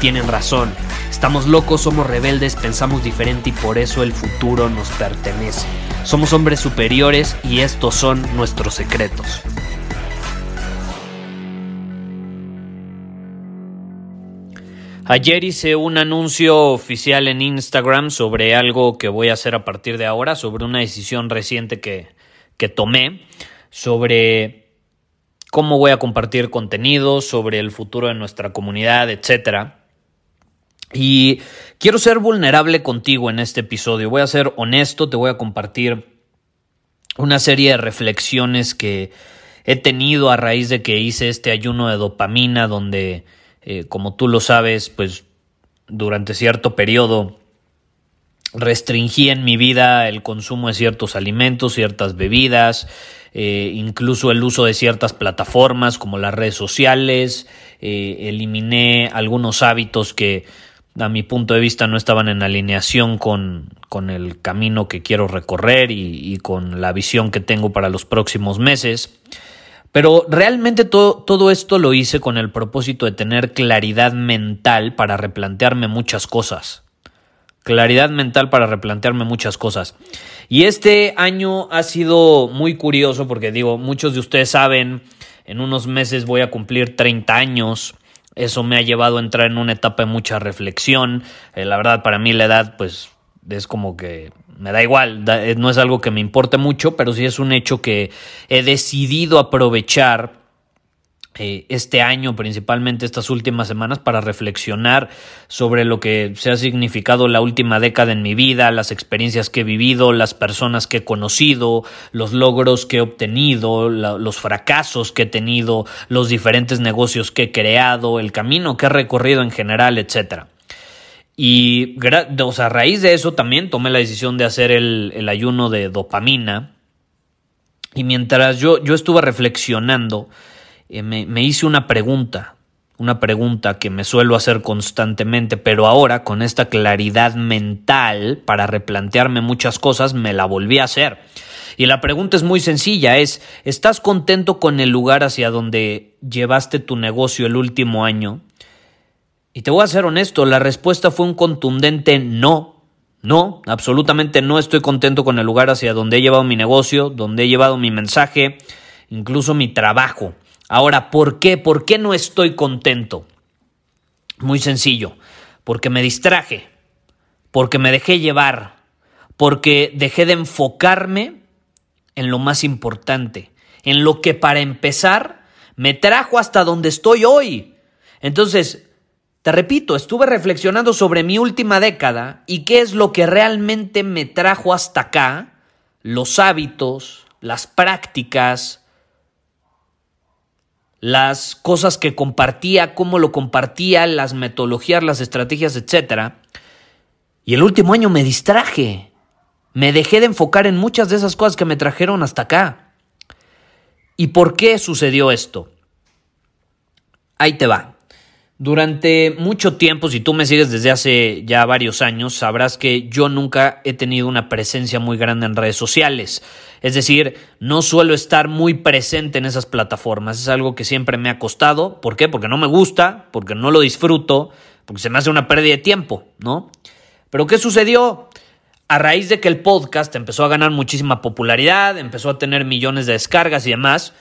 tienen razón. Estamos locos, somos rebeldes, pensamos diferente y por eso el futuro nos pertenece. Somos hombres superiores y estos son nuestros secretos. Ayer hice un anuncio oficial en Instagram sobre algo que voy a hacer a partir de ahora, sobre una decisión reciente que, que tomé, sobre cómo voy a compartir contenido, sobre el futuro de nuestra comunidad, etc. Y quiero ser vulnerable contigo en este episodio. Voy a ser honesto, te voy a compartir una serie de reflexiones que he tenido a raíz de que hice este ayuno de dopamina donde eh, como tú lo sabes, pues durante cierto periodo restringí en mi vida el consumo de ciertos alimentos, ciertas bebidas, eh, incluso el uso de ciertas plataformas como las redes sociales, eh, eliminé algunos hábitos que a mi punto de vista no estaban en alineación con, con el camino que quiero recorrer y, con la visión que tengo para los próximos meses. Pero realmente todo, todo esto lo hice con el propósito de tener claridad mental para replantearme muchas cosas. Claridad mental para replantearme muchas cosas. Y este año ha sido muy curioso porque digo, muchos de ustedes saben, en unos meses voy a cumplir 30 años. Eso me ha llevado a entrar en una etapa de mucha reflexión. Eh, la verdad, para mí la edad, pues, es como que me da igual, eh, no es algo que me importe mucho, pero sí es un hecho que he decidido aprovechar este año, principalmente estas últimas semanas, para reflexionar sobre lo que se ha significado la última década en mi vida, las experiencias que he vivido, las personas que he conocido, los logros que he obtenido, los fracasos que he tenido, los diferentes negocios que he creado, el camino que he recorrido en general, etcétera. Y a raíz de eso también tomé la decisión de hacer el, ayuno de dopamina. Y mientras yo, yo estuve reflexionando, eh, me, me hice una pregunta, una pregunta que me suelo hacer constantemente, pero ahora con esta claridad mental para replantearme muchas cosas, me la volví a hacer. Y la pregunta es muy sencilla, es, ¿estás contento con el lugar hacia donde llevaste tu negocio el último año? Y te voy a ser honesto, la respuesta fue un contundente no. No, absolutamente no estoy contento con el lugar hacia donde he llevado mi negocio, donde he llevado mi mensaje, incluso mi trabajo. Ahora, ¿por qué? ¿Por qué no estoy contento? Muy sencillo, porque me distraje, porque me dejé llevar, porque dejé de enfocarme en lo más importante, en lo que para empezar me trajo hasta donde estoy hoy. Entonces, te repito, estuve reflexionando sobre mi última década y qué es lo que realmente me trajo hasta acá, los hábitos, las prácticas, las cosas que compartía, cómo lo compartía, las metodologías, las estrategias, etc. Y el último año me distraje. Me dejé de enfocar en muchas de esas cosas que me trajeron hasta acá. ¿Y por qué sucedió esto? Ahí te va. Durante mucho tiempo, si tú me sigues desde hace ya varios años, sabrás que yo nunca he tenido una presencia muy grande en redes sociales. Es decir, no suelo estar muy presente en esas plataformas. Es algo que siempre me ha costado. ¿Por qué? Porque no me gusta, porque no lo disfruto, porque se me hace una pérdida de tiempo, ¿no? Pero ¿qué sucedió? A raíz de que el podcast empezó a ganar muchísima popularidad, empezó a tener millones de descargas y demás,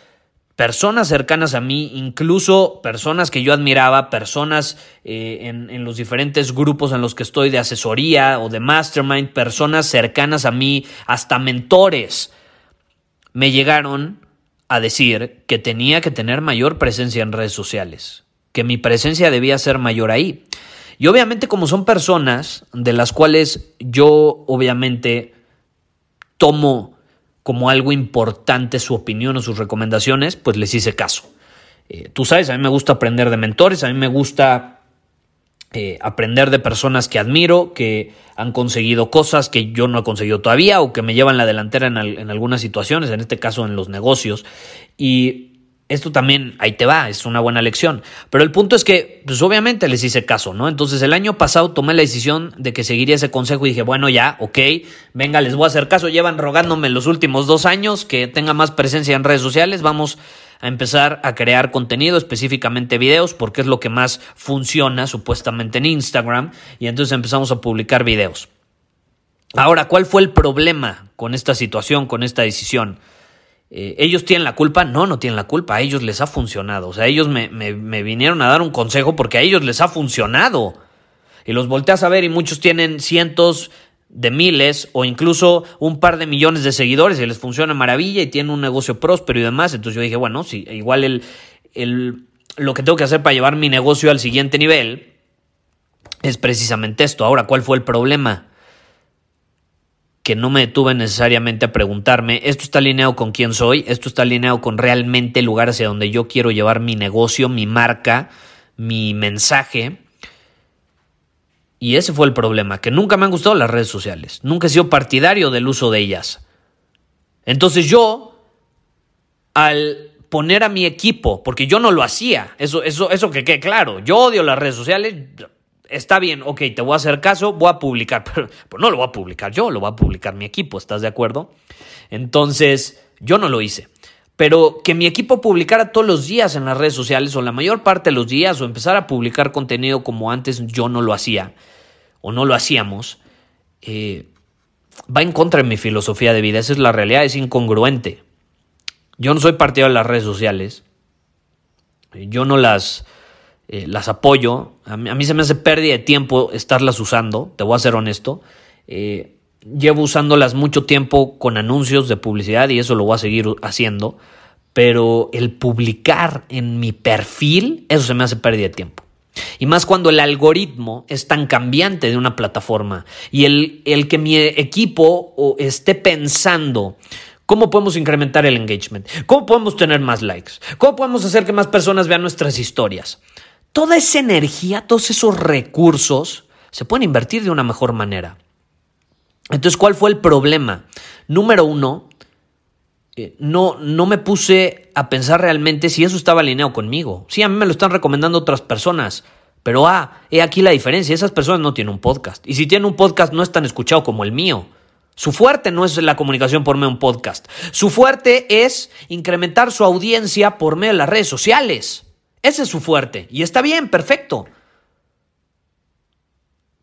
personas cercanas a mí, incluso personas que yo admiraba, personas eh, en, en, los diferentes grupos en los que estoy de asesoría o de mastermind, personas cercanas a mí, hasta mentores, me llegaron a decir que tenía que tener mayor presencia en redes sociales, que mi presencia debía ser mayor ahí. Y obviamente como son personas de las cuales yo obviamente tomo como algo importante su opinión o sus recomendaciones, pues les hice caso. Eh, tú sabes, a mí me gusta aprender de mentores, a mí me gusta eh, aprender de personas que admiro, que han conseguido cosas que yo no he conseguido todavía o que me llevan la delantera en, en algunas situaciones, en este caso en los negocios. Y esto también, ahí te va, es una buena lección. Pero el punto es que, pues obviamente les hice caso, ¿no? Entonces el año pasado tomé la decisión de que seguiría ese consejo y dije, bueno, ya, ok, venga, les voy a hacer caso. Llevan rogándome los últimos dos años que tenga más presencia en redes sociales. Vamos a empezar a crear contenido, específicamente videos, porque es lo que más funciona supuestamente en Instagram. Y entonces empezamos a publicar videos. Ahora, ¿cuál fue el problema con esta situación, con esta decisión? Eh, ¿Ellos tienen la culpa? No, no tienen la culpa. A ellos les ha funcionado. O sea, ellos me, me, vinieron a dar un consejo porque a ellos les ha funcionado. Y los volteas a ver y muchos tienen cientos de miles o incluso un par de millones de seguidores y les funciona maravilla y tienen un negocio próspero y demás. Entonces yo dije, bueno, sí, igual el, lo que tengo que hacer para llevar mi negocio al siguiente nivel es precisamente esto. Ahora, ¿cuál fue el problema? Que no me detuve necesariamente a preguntarme, ¿esto está alineado con quién soy? ¿Esto está alineado con realmente el lugar hacia donde yo quiero llevar mi negocio, mi marca, mi mensaje? Y ese fue el problema, que nunca me han gustado las redes sociales, nunca he sido partidario del uso de ellas. Entonces yo, al poner a mi equipo, porque yo no lo hacía, eso, eso, eso que quede claro, yo odio las redes sociales, está bien, ok, te voy a hacer caso, voy a publicar, pero, no lo voy a publicar yo, lo va a publicar mi equipo, ¿estás de acuerdo? Entonces, yo no lo hice. Pero que mi equipo publicara todos los días en las redes sociales o la mayor parte de los días o empezar a publicar contenido como antes yo no lo hacía o no lo hacíamos, eh, va en contra de mi filosofía de vida. Esa es la realidad, es incongruente. Yo no soy partidario de las redes sociales. Yo no las eh, las apoyo. A mí, se me hace pérdida de tiempo estarlas usando, te voy a ser honesto. Eh, llevo usándolas mucho tiempo con anuncios de publicidad y eso lo voy a seguir haciendo. Pero el publicar en mi perfil, eso se me hace pérdida de tiempo. Y más cuando el algoritmo es tan cambiante de una plataforma y el, el que mi equipo esté pensando ¿Cómo podemos incrementar el engagement? ¿Cómo podemos tener más likes? ¿Cómo podemos hacer que más personas vean nuestras historias? Toda esa energía, todos esos recursos se pueden invertir de una mejor manera. Entonces, ¿cuál fue el problema? Número uno, eh, no, no me puse a pensar realmente si eso estaba alineado conmigo. Sí, a mí me lo están recomendando otras personas. Pero, ah, he aquí la diferencia. Esas personas no tienen un podcast. Y si tienen un podcast, no es tan escuchado como el mío. Su fuerte no es la comunicación por medio de un podcast. Su fuerte es incrementar su audiencia por medio de las redes sociales. Ese es su fuerte. Y está bien, perfecto.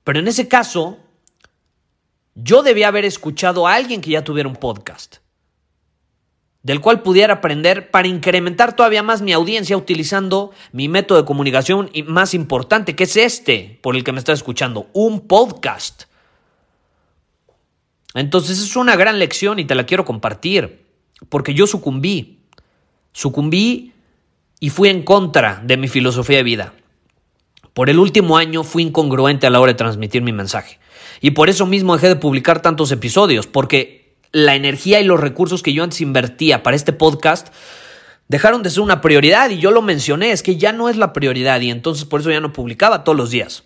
Pero en ese caso, yo debía haber escuchado a alguien que ya tuviera un podcast, del cual pudiera aprender para incrementar todavía más mi audiencia utilizando mi método de comunicación más importante, que es este por el que me está escuchando, un podcast. Entonces es una gran lección y te la quiero compartir, porque yo sucumbí. Sucumbí y fui en contra de mi filosofía de vida. Por el último año fui incongruente a la hora de transmitir mi mensaje. Y por eso mismo dejé de publicar tantos episodios, porque la energía y los recursos que yo antes invertía para este podcast dejaron de ser una prioridad y yo lo mencioné, es que ya no es la prioridad y entonces por eso ya no publicaba todos los días.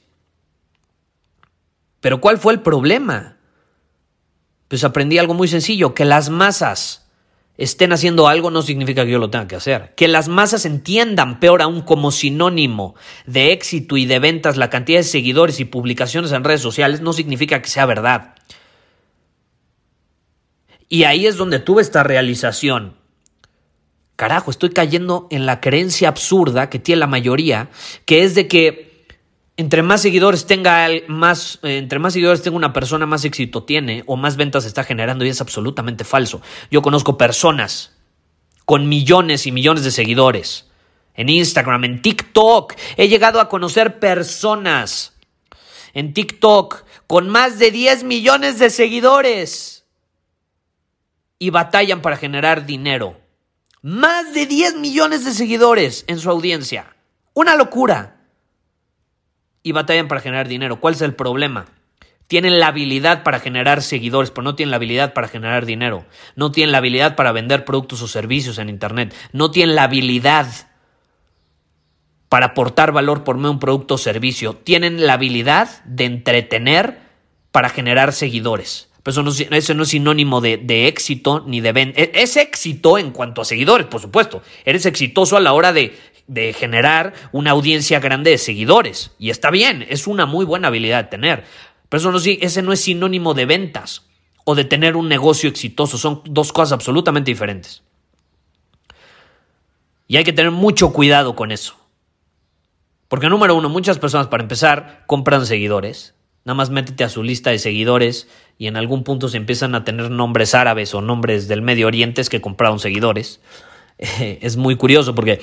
Pero ¿cuál fue el problema? Pues aprendí algo muy sencillo, que las masas estén haciendo algo no significa que yo lo tenga que hacer. Que las masas entiendan, peor aún, como sinónimo de éxito y de ventas la cantidad de seguidores y publicaciones en redes sociales no significa que sea verdad. Y ahí es donde tuve esta realización. Carajo, estoy cayendo en la creencia absurda que tiene la mayoría, que es de que entre más seguidores tenga más, eh, entre más seguidores tenga una persona, más éxito tiene o más ventas está generando y es absolutamente falso. Yo conozco personas con millones y millones de seguidores en Instagram, en TikTok. He llegado a conocer personas en TikTok con más de 10 millones de seguidores y batallan para generar dinero. Más de 10 millones de seguidores en su audiencia. Una locura. Y batallan para generar dinero. ¿Cuál es el problema? Tienen la habilidad para generar seguidores, pero no tienen la habilidad para generar dinero. No tienen la habilidad para vender productos o servicios en Internet. No tienen la habilidad para aportar valor por medio de un producto o servicio. Tienen la habilidad de entretener para generar seguidores. Pero eso no, eso no es sinónimo de, éxito ni de venta. E, es éxito en cuanto a seguidores, por supuesto. Eres exitoso a la hora de, de generar una audiencia grande de seguidores. Y está bien, es una muy buena habilidad de tener. Pero eso no, ese no es sinónimo de ventas o de tener un negocio exitoso. Son dos cosas absolutamente diferentes. Y hay que tener mucho cuidado con eso. Porque número uno, muchas personas para empezar compran seguidores. Nada más métete a su lista de seguidores y en algún punto se empiezan a tener nombres árabes o nombres del Medio Oriente que compraron seguidores. es muy curioso porque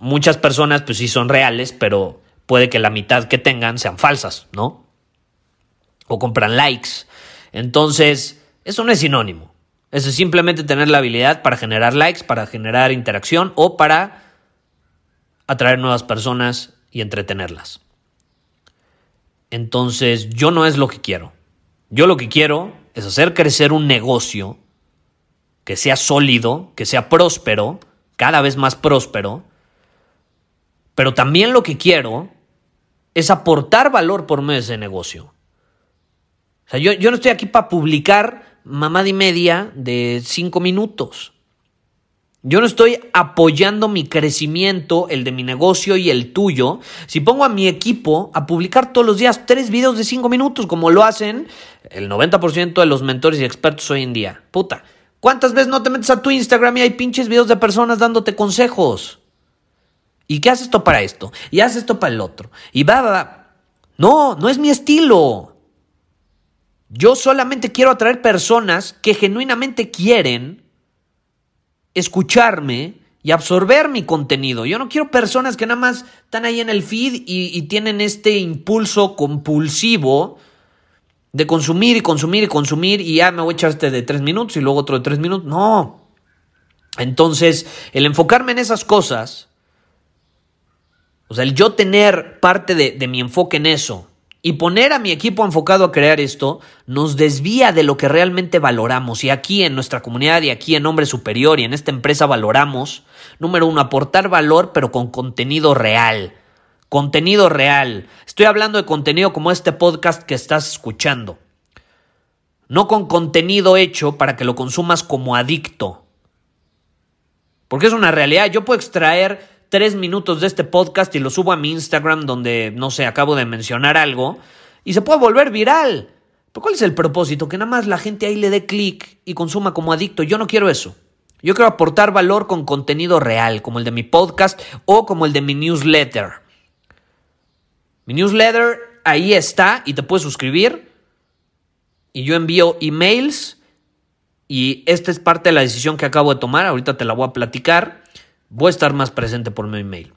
muchas personas pues sí son reales, pero puede que la mitad que tengan sean falsas, ¿no? o compran likes. Entonces, eso no es sinónimo. Eso es simplemente tener la habilidad para generar likes, para generar interacción o para atraer nuevas personas y entretenerlas. Entonces, yo no es lo que quiero. Yo lo que quiero es hacer crecer un negocio que sea sólido, que sea próspero, cada vez más próspero. Pero también lo que quiero es aportar valor por medio de ese negocio. O sea, yo, no estoy aquí para publicar mamada y media de cinco minutos. Yo no estoy apoyando mi crecimiento, el de mi negocio y el tuyo, si pongo a mi equipo a publicar todos los días tres videos de cinco minutos, como lo hacen el 90% de los mentores y expertos hoy en día. Puta, ¿cuántas veces no te metes a tu Instagram y hay pinches videos de personas dándote consejos? ¿Y qué haces esto para esto? Y haces esto para el otro. Y va, va, va. No, no es mi estilo. Yo solamente quiero atraer personas que genuinamente quieren escucharme y absorber mi contenido. Yo no quiero personas que nada más están ahí en el feed y, tienen este impulso compulsivo de consumir y consumir y consumir y ya me voy a echar este de tres minutos y luego otro de tres minutos. No. Entonces, el enfocarme en esas cosas, o sea, el yo tener parte de, de mi enfoque en eso, y poner a mi equipo enfocado a crear esto nos desvía de lo que realmente valoramos. Y aquí en nuestra comunidad y aquí en Hombre Superior y en esta empresa valoramos, número uno, aportar valor pero con contenido real. Contenido real. Estoy hablando de contenido como este podcast que estás escuchando. No con contenido hecho para que lo consumas como adicto. Porque es una realidad. Yo puedo extraer tres minutos de este podcast y lo subo a mi Instagram donde, no sé, acabo de mencionar algo y se puede volver viral. ¿Pero cuál es el propósito? Que nada más la gente ahí le dé clic y consuma como adicto. Yo no quiero eso. Yo quiero aportar valor con contenido real, como el de mi podcast o como el de mi newsletter. Mi newsletter ahí está y te puedes suscribir. Y yo envío emails y esta es parte de la decisión que acabo de tomar. Ahorita te la voy a platicar voy a estar más presente por mi email.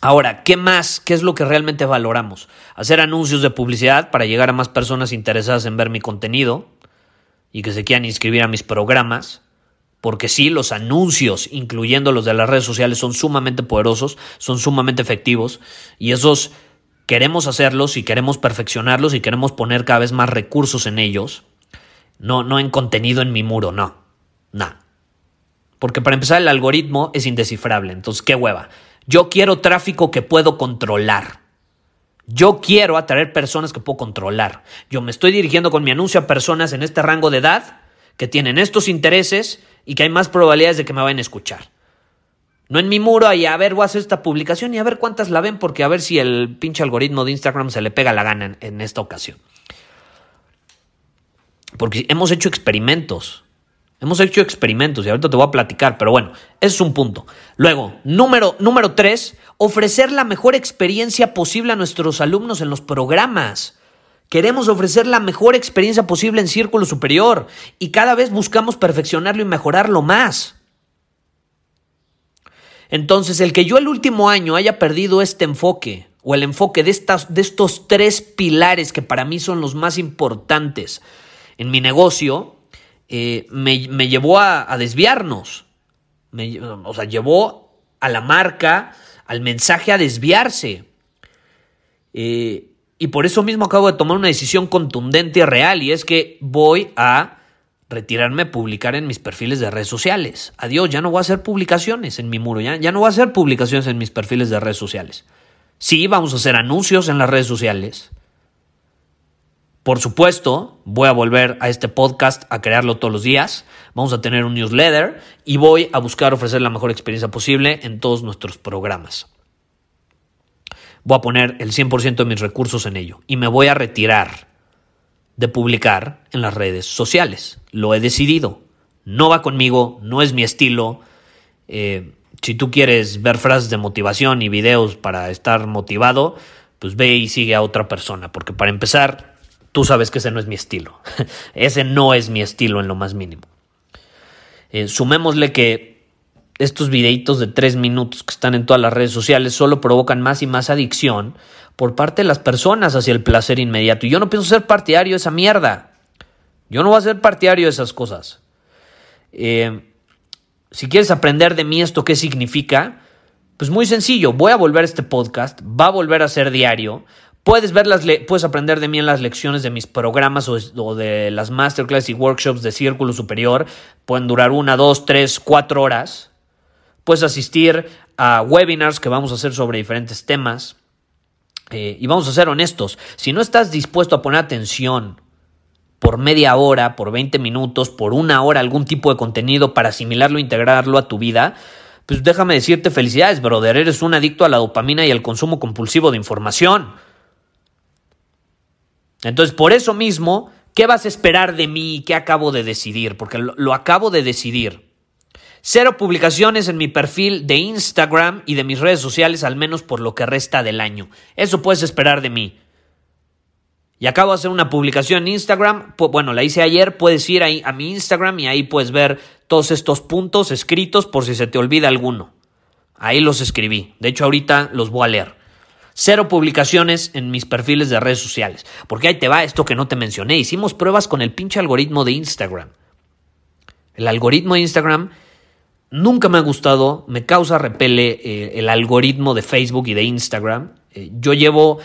Ahora, ¿qué más? ¿Qué es lo que realmente valoramos? Hacer anuncios de publicidad para llegar a más personas interesadas en ver mi contenido y que se quieran inscribir a mis programas. Porque sí, los anuncios, incluyendo los de las redes sociales, son sumamente poderosos, son sumamente efectivos y esos queremos hacerlos y queremos perfeccionarlos y queremos poner cada vez más recursos en ellos. No, no en contenido en mi muro, no. No. Porque para empezar el algoritmo es indescifrable. Entonces, qué hueva. Yo quiero tráfico que puedo controlar. Yo quiero atraer personas que puedo controlar. Yo me estoy dirigiendo con mi anuncio a personas en este rango de edad que tienen estos intereses y que hay más probabilidades de que me vayan a escuchar. No en mi muro y a ver, voy a hacer esta publicación y a ver cuántas la ven porque a ver si el pinche algoritmo de Instagram se le pega la gana en, en esta ocasión. Porque hemos hecho experimentos. Hemos hecho experimentos y ahorita te voy a platicar, pero bueno, ese es un punto. Luego, número, número tres, ofrecer la mejor experiencia posible a nuestros alumnos en los programas. Queremos ofrecer la mejor experiencia posible en Círculo Superior y cada vez buscamos perfeccionarlo y mejorarlo más. Entonces, el que yo el último año haya perdido este enfoque o el enfoque de, estas, de estos tres pilares que para mí son los más importantes en mi negocio, eh, me, llevó a, desviarnos. o sea, llevó a la marca, al mensaje a desviarse. Eh, y por eso mismo acabo de tomar una decisión contundente y real, y es que voy a retirarme a publicar en mis perfiles de redes sociales. Adiós, ya no voy a hacer publicaciones en mi muro, ya, ya no voy a hacer publicaciones en mis perfiles de redes sociales. Sí, vamos a hacer anuncios en las redes sociales. Por supuesto, voy a volver a este podcast a crearlo todos los días. Vamos a tener un newsletter y voy a buscar ofrecer la mejor experiencia posible en todos nuestros programas voy a poner el 100% de mis recursos en ello y me voy a retirar de publicar en las redes sociales. Lo he decidido. No va conmigo, no es mi estilo. Eh, si tú quieres ver frases de motivación y videos para estar motivado, pues ve y sigue a otra persona, porque para empezar, tú sabes que ese no es mi estilo. ese no es mi estilo en lo más mínimo. Eh, sumémosle que estos videitos de tres minutos que están en todas las redes sociales solo provocan más y más adicción por parte de las personas hacia el placer inmediato. Y yo no pienso ser partidario de esa mierda. Yo no voy a ser partidario de esas cosas. Eh, si quieres aprender de mí esto qué significa, pues muy sencillo, voy a volver a este podcast, va a volver a ser diario. Puedes, ver las puedes aprender de mí en las lecciones de mis programas o, de las masterclass y workshops de Círculo Superior. Pueden durar una, dos, tres, cuatro horas. Puedes asistir a webinars que vamos a hacer sobre diferentes temas. Eh, y vamos a ser honestos, si no estás dispuesto a poner atención por media hora, por 20 minutos, por una hora algún tipo de contenido para asimilarlo integrarlo a tu vida, pues déjame decirte felicidades, brother, eres un adicto a la dopamina y al consumo compulsivo de información. Entonces, por eso mismo, ¿qué vas a esperar de mí? ¿Qué acabo de decidir? Porque lo acabo de decidir. Cero publicaciones en mi perfil de Instagram y de mis redes sociales, al menos por lo que resta del año. Eso puedes esperar de mí. Y acabo de hacer una publicación en Instagram. Bueno, la hice ayer. Puedes ir ahí a mi Instagram y ahí puedes ver todos estos puntos escritos por si se te olvida alguno. Ahí los escribí. De hecho, ahorita los voy a leer. Cero publicaciones en mis perfiles de redes sociales. Porque ahí te va esto que no te mencioné. Hicimos pruebas con el pinche algoritmo de Instagram. El algoritmo de Instagram Nunca me ha gustado, me causa repele eh, el algoritmo de Facebook y de Instagram. Eh, yo llevo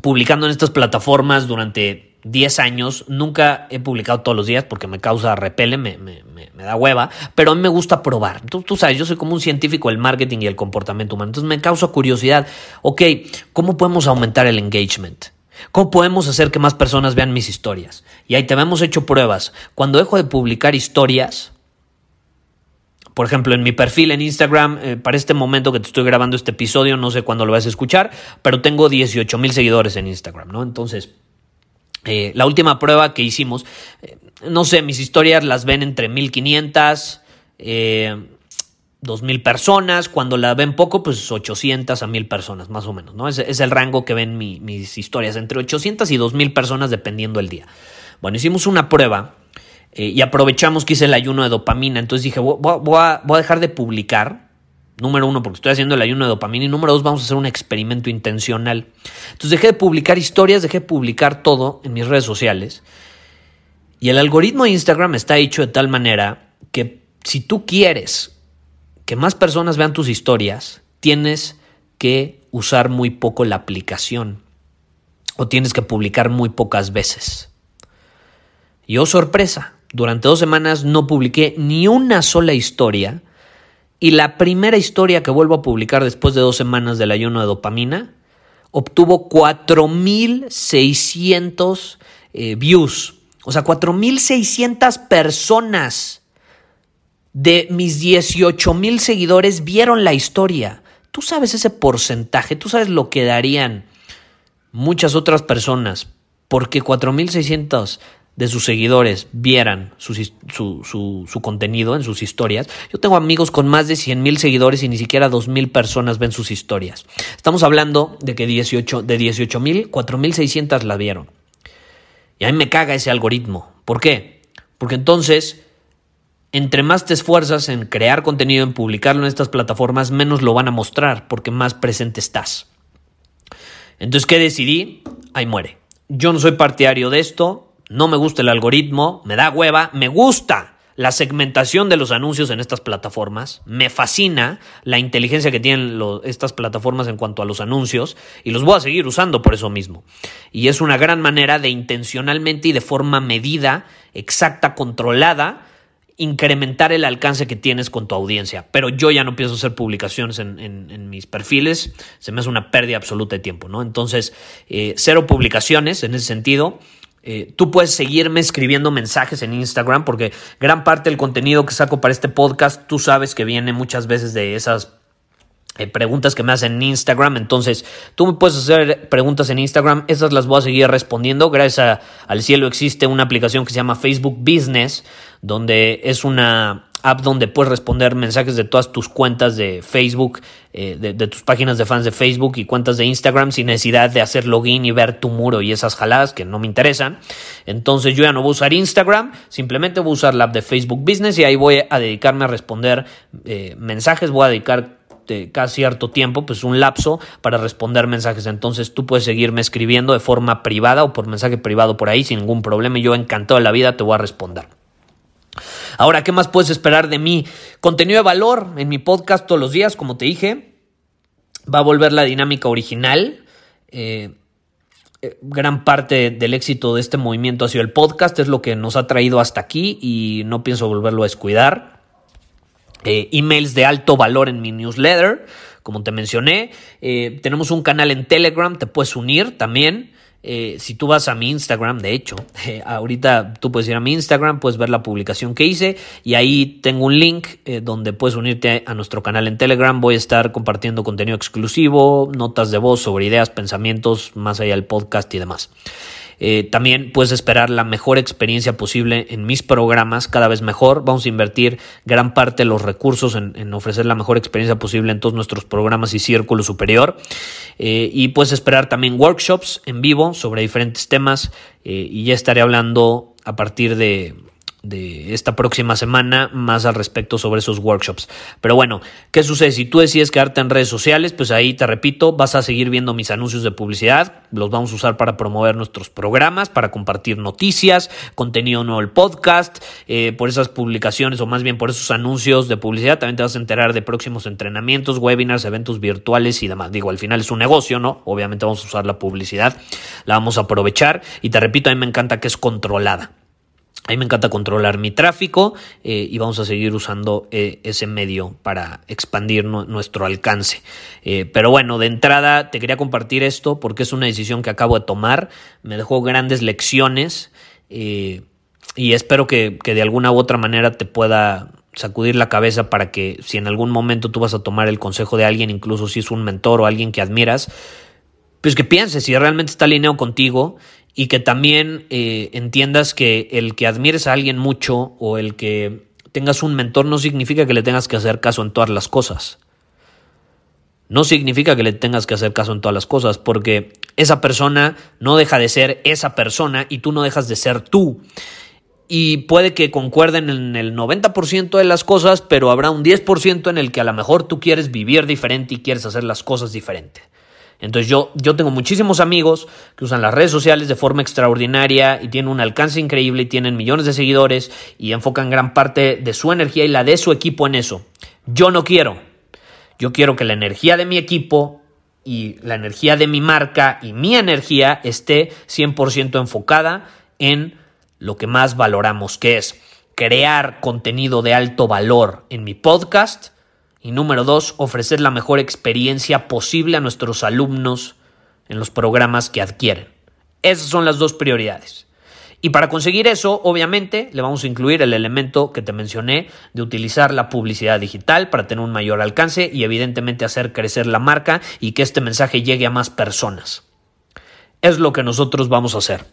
publicando en estas plataformas durante 10 años. Nunca he publicado todos los días porque me causa repele, me, da hueva, pero a mí me gusta probar. Tú, tú, sabes, yo soy como un científico del marketing y el comportamiento humano. Entonces me causa curiosidad. Ok, ¿cómo podemos aumentar el engagement? ¿Cómo podemos hacer que más personas vean mis historias? Y ahí te hemos hecho pruebas. Cuando dejo de publicar historias, por ejemplo, en mi perfil en Instagram, eh, para este momento que te estoy grabando este episodio, no sé cuándo lo vas a escuchar, pero tengo 18 mil seguidores en Instagram, ¿no? Entonces, eh, la última prueba que hicimos, eh, no sé, mis historias las ven entre 1500, eh, 2000 personas, cuando la ven poco, pues 800 a 1000 personas, más o menos, ¿no? Es, es el rango que ven mis historias, entre 800 y 2000 personas dependiendo el día. Bueno, hicimos una prueba eh, y aprovechamos que hice el ayuno de dopamina. Entonces dije, voy, a, dejar de publicar. Número uno, porque estoy haciendo el ayuno de dopamina. Y número dos, vamos a hacer un experimento intencional. Entonces dejé de publicar historias, dejé de publicar todo en mis redes sociales. Y el algoritmo de Instagram está hecho de tal manera que si tú quieres que más personas vean tus historias, tienes que usar muy poco la aplicación. O tienes que publicar muy pocas veces. Y oh sorpresa, durante dos semanas no publiqué ni una sola historia y la primera historia que vuelvo a publicar después de dos semanas del ayuno de dopamina obtuvo 4.600 eh, views. O sea, 4.600 personas de mis 18.000 seguidores vieron la historia. Tú sabes ese porcentaje, tú sabes lo que darían muchas otras personas porque 4.600 de sus seguidores vieran su, su, contenido en sus historias. Yo tengo amigos con más de 100 mil seguidores y ni siquiera 2 mil personas ven sus historias. Estamos hablando de que 18, de 18 mil, 4 mil 600 la vieron. Y a mí me caga ese algoritmo. ¿Por qué? Porque entonces, entre más te esfuerzas en crear contenido, en publicarlo en estas plataformas, menos lo van a mostrar porque más presente estás. Entonces, ¿qué decidí? Ahí muere. Yo no soy partidario de esto, no me gusta el algoritmo, me da hueva, me gusta la segmentación de los anuncios en estas plataformas, me fascina la inteligencia que tienen estas plataformas en cuanto a los anuncios y los voy a seguir usando por eso mismo. Y es una gran manera de intencionalmente y de forma medida, exacta, controlada, incrementar el alcance que tienes con tu audiencia. Pero yo ya no pienso hacer publicaciones en, mis perfiles, se me hace una pérdida absoluta de tiempo, ¿no? Entonces, eh, cero publicaciones en ese sentido. Eh, tú puedes seguirme escribiendo mensajes en Instagram porque gran parte del contenido que saco para este podcast, tú sabes que viene muchas veces de esas eh, preguntas que me hacen en Instagram. Entonces, tú me puedes hacer preguntas en Instagram. Esas las voy a seguir respondiendo. Gracias al cielo existe una aplicación que se llama Facebook Business, donde es una app donde puedes responder mensajes de todas tus cuentas de Facebook, eh, de, tus páginas de fans de Facebook y cuentas de Instagram sin necesidad de hacer login y ver tu muro y esas jaladas que no me interesan. Entonces yo ya no voy a usar Instagram, simplemente voy a usar la app de Facebook Business y ahí voy a dedicarme a responder eh, mensajes, voy a dedicar eh, cada cierto tiempo, pues un lapso para responder mensajes. Entonces tú puedes seguirme escribiendo de forma privada o por mensaje privado por ahí sin ningún problema y yo encantado de la vida te voy a responder. Ahora, ¿qué más puedes esperar de mí? Contenido de valor en mi podcast todos los días, como te dije. Va a volver la dinámica original. Eh, eh, gran parte del éxito de este movimiento ha sido el podcast, es lo que nos ha traído hasta aquí y no pienso volverlo a descuidar. Eh, emails de alto valor en mi newsletter, como te mencioné. tenemos un canal en Telegram, te puedes unir también. Eh, si tú vas a mi Instagram, de hecho, eh, ahorita tú puedes ir a mi Instagram, puedes ver la publicación que hice y ahí tengo un link eh, donde puedes unirte a nuestro canal en Telegram. Voy a estar compartiendo contenido exclusivo, notas de voz sobre ideas, pensamientos, más allá del podcast y demás. Eh, también puedes esperar la mejor experiencia posible en mis programas, cada vez mejor. Vamos a invertir gran parte de los recursos en, ofrecer la mejor experiencia posible en todos nuestros programas y círculo superior. Eh, y puedes esperar también workshops en vivo sobre diferentes temas eh, y ya estaré hablando a partir de de esta próxima semana más al respecto sobre esos workshops. Pero bueno, ¿qué sucede? Si tú decides quedarte en redes sociales, pues ahí te repito, vas a seguir viendo mis anuncios de publicidad, los vamos a usar para promover nuestros programas, para compartir noticias, contenido nuevo el podcast, eh, por esas publicaciones o más bien por esos anuncios de publicidad, también te vas a enterar de próximos entrenamientos, webinars, eventos virtuales y demás. Digo, al final es un negocio, ¿no? Obviamente vamos a usar la publicidad, la vamos a aprovechar y te repito, a mí me encanta que es controlada. A mí me encanta controlar mi tráfico eh, y vamos a seguir usando eh, ese medio para expandir nuestro alcance. Eh, pero bueno, de entrada te quería compartir esto porque es una decisión que acabo de tomar. Me dejó grandes lecciones y espero que, que de alguna u otra manera te pueda sacudir la cabeza para que si en algún momento tú vas a tomar el consejo de alguien, incluso si es un mentor o alguien que admiras, pues que pienses si realmente está alineado contigo y que también eh, entiendas que el que admires a alguien mucho o el que tengas un mentor no significa que le tengas que hacer caso en todas las cosas. No significa que le tengas que hacer caso en todas las cosas, porque esa persona no deja de ser esa persona y tú no dejas de ser tú. Y puede que concuerden en el 90% de las cosas, pero habrá un 10% en el que a lo mejor tú quieres vivir diferente y quieres hacer las cosas diferente. Entonces yo, yo tengo muchísimos amigos que usan las redes sociales de forma extraordinaria y tienen un alcance increíble y tienen millones de seguidores y enfocan gran parte de su energía y la de su equipo en eso. Yo no quiero. Yo quiero que la energía de mi equipo y la energía de mi marca y mi energía esté 100% enfocada en lo que más valoramos, que es crear contenido de alto valor en mi podcast y número dos, ofrecer la mejor experiencia posible a nuestros alumnos en los programas que adquieren. Esas son las dos prioridades. Y para conseguir eso, obviamente, le vamos a incluir el elemento que te mencioné de utilizar la publicidad digital para tener un mayor alcance y evidentemente hacer crecer la marca y que este mensaje llegue a más personas. Es lo que nosotros vamos a hacer.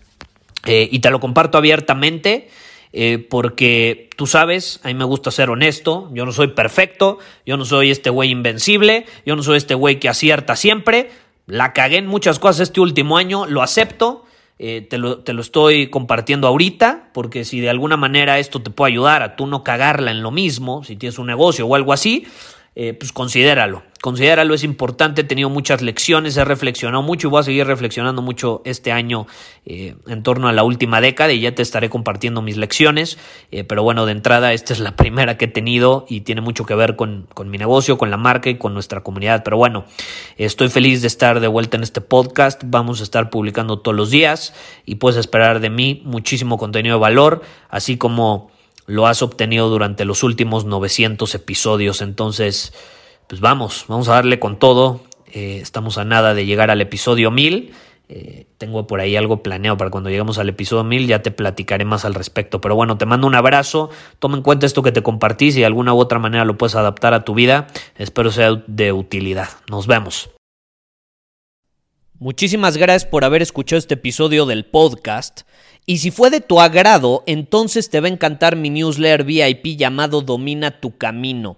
Eh, y te lo comparto abiertamente. Eh, porque tú sabes, a mí me gusta ser honesto, yo no soy perfecto, yo no soy este güey invencible, yo no soy este güey que acierta siempre, la cagué en muchas cosas este último año, lo acepto, eh, te, lo, te, lo, estoy compartiendo ahorita, porque si de alguna manera esto te puede ayudar a tú no cagarla en lo mismo, si tienes un negocio o algo así, eh, pues considéralo. Considéralo, es importante, he tenido muchas lecciones, he reflexionado mucho y voy a seguir reflexionando mucho este año eh, en torno a la última década y ya te estaré compartiendo mis lecciones, eh, pero bueno, de entrada esta es la primera que he tenido y tiene mucho que ver con, con, mi negocio, con la marca y con nuestra comunidad, pero bueno, estoy feliz de estar de vuelta en este podcast, vamos a estar publicando todos los días y puedes esperar de mí muchísimo contenido de valor, así como lo has obtenido durante los últimos 900 episodios, entonces pues vamos, vamos a darle con todo. Eh, estamos a nada de llegar al episodio 1000. Eh, tengo por ahí algo planeado para cuando lleguemos al episodio 1000, ya te platicaré más al respecto. Pero bueno, te mando un abrazo, toma en cuenta esto que te compartí, si de alguna u otra manera lo puedes adaptar a tu vida, espero sea de utilidad. Nos vemos. Muchísimas gracias por haber escuchado este episodio del podcast. Y si fue de tu agrado, entonces te va a encantar mi newsletter VIP llamado Domina tu Camino.